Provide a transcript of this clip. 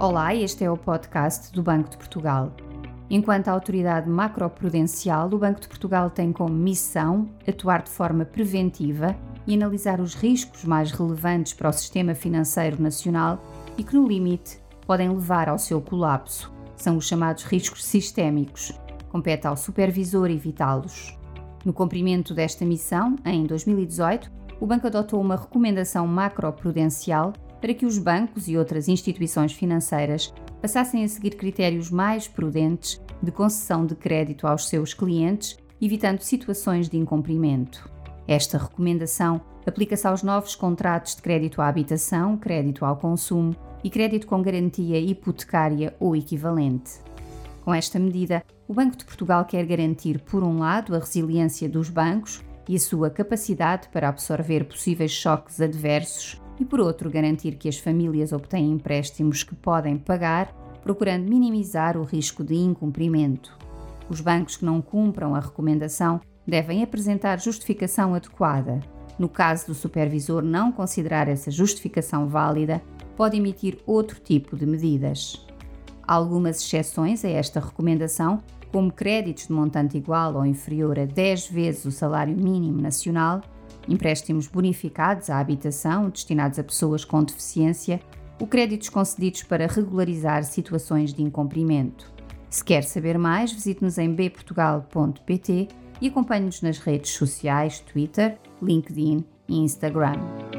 Olá, este é o podcast do Banco de Portugal. Enquanto autoridade macroprudencial, o Banco de Portugal tem como missão atuar de forma preventiva e analisar os riscos mais relevantes para o sistema financeiro nacional e que, no limite, podem levar ao seu colapso. São os chamados riscos sistémicos. Compete ao supervisor evitá-los. No cumprimento desta missão, em 2018, o banco adotou uma recomendação macroprudencial para que os bancos e outras instituições financeiras passassem a seguir critérios mais prudentes de concessão de crédito aos seus clientes, evitando situações de incumprimento. Esta recomendação aplica-se aos novos contratos de crédito à habitação, crédito ao consumo e crédito com garantia hipotecária ou equivalente. Com esta medida, o Banco de Portugal quer garantir, por um lado, a resiliência dos bancos e a sua capacidade para absorver possíveis choques adversos e, por outro, garantir que as famílias obtêm empréstimos que podem pagar, procurando minimizar o risco de incumprimento. Os bancos que não cumpram a recomendação devem apresentar justificação adequada. No caso do supervisor não considerar essa justificação válida, pode emitir outro tipo de medidas. Há algumas exceções a esta recomendação, como créditos de montante igual ou inferior a 10 vezes o salário mínimo nacional empréstimos bonificados à habitação destinados a pessoas com deficiência ou créditos concedidos para regularizar situações de incumprimento. Se quer saber mais, visite-nos em bportugal.pt e acompanhe-nos nas redes sociais Twitter, LinkedIn e Instagram.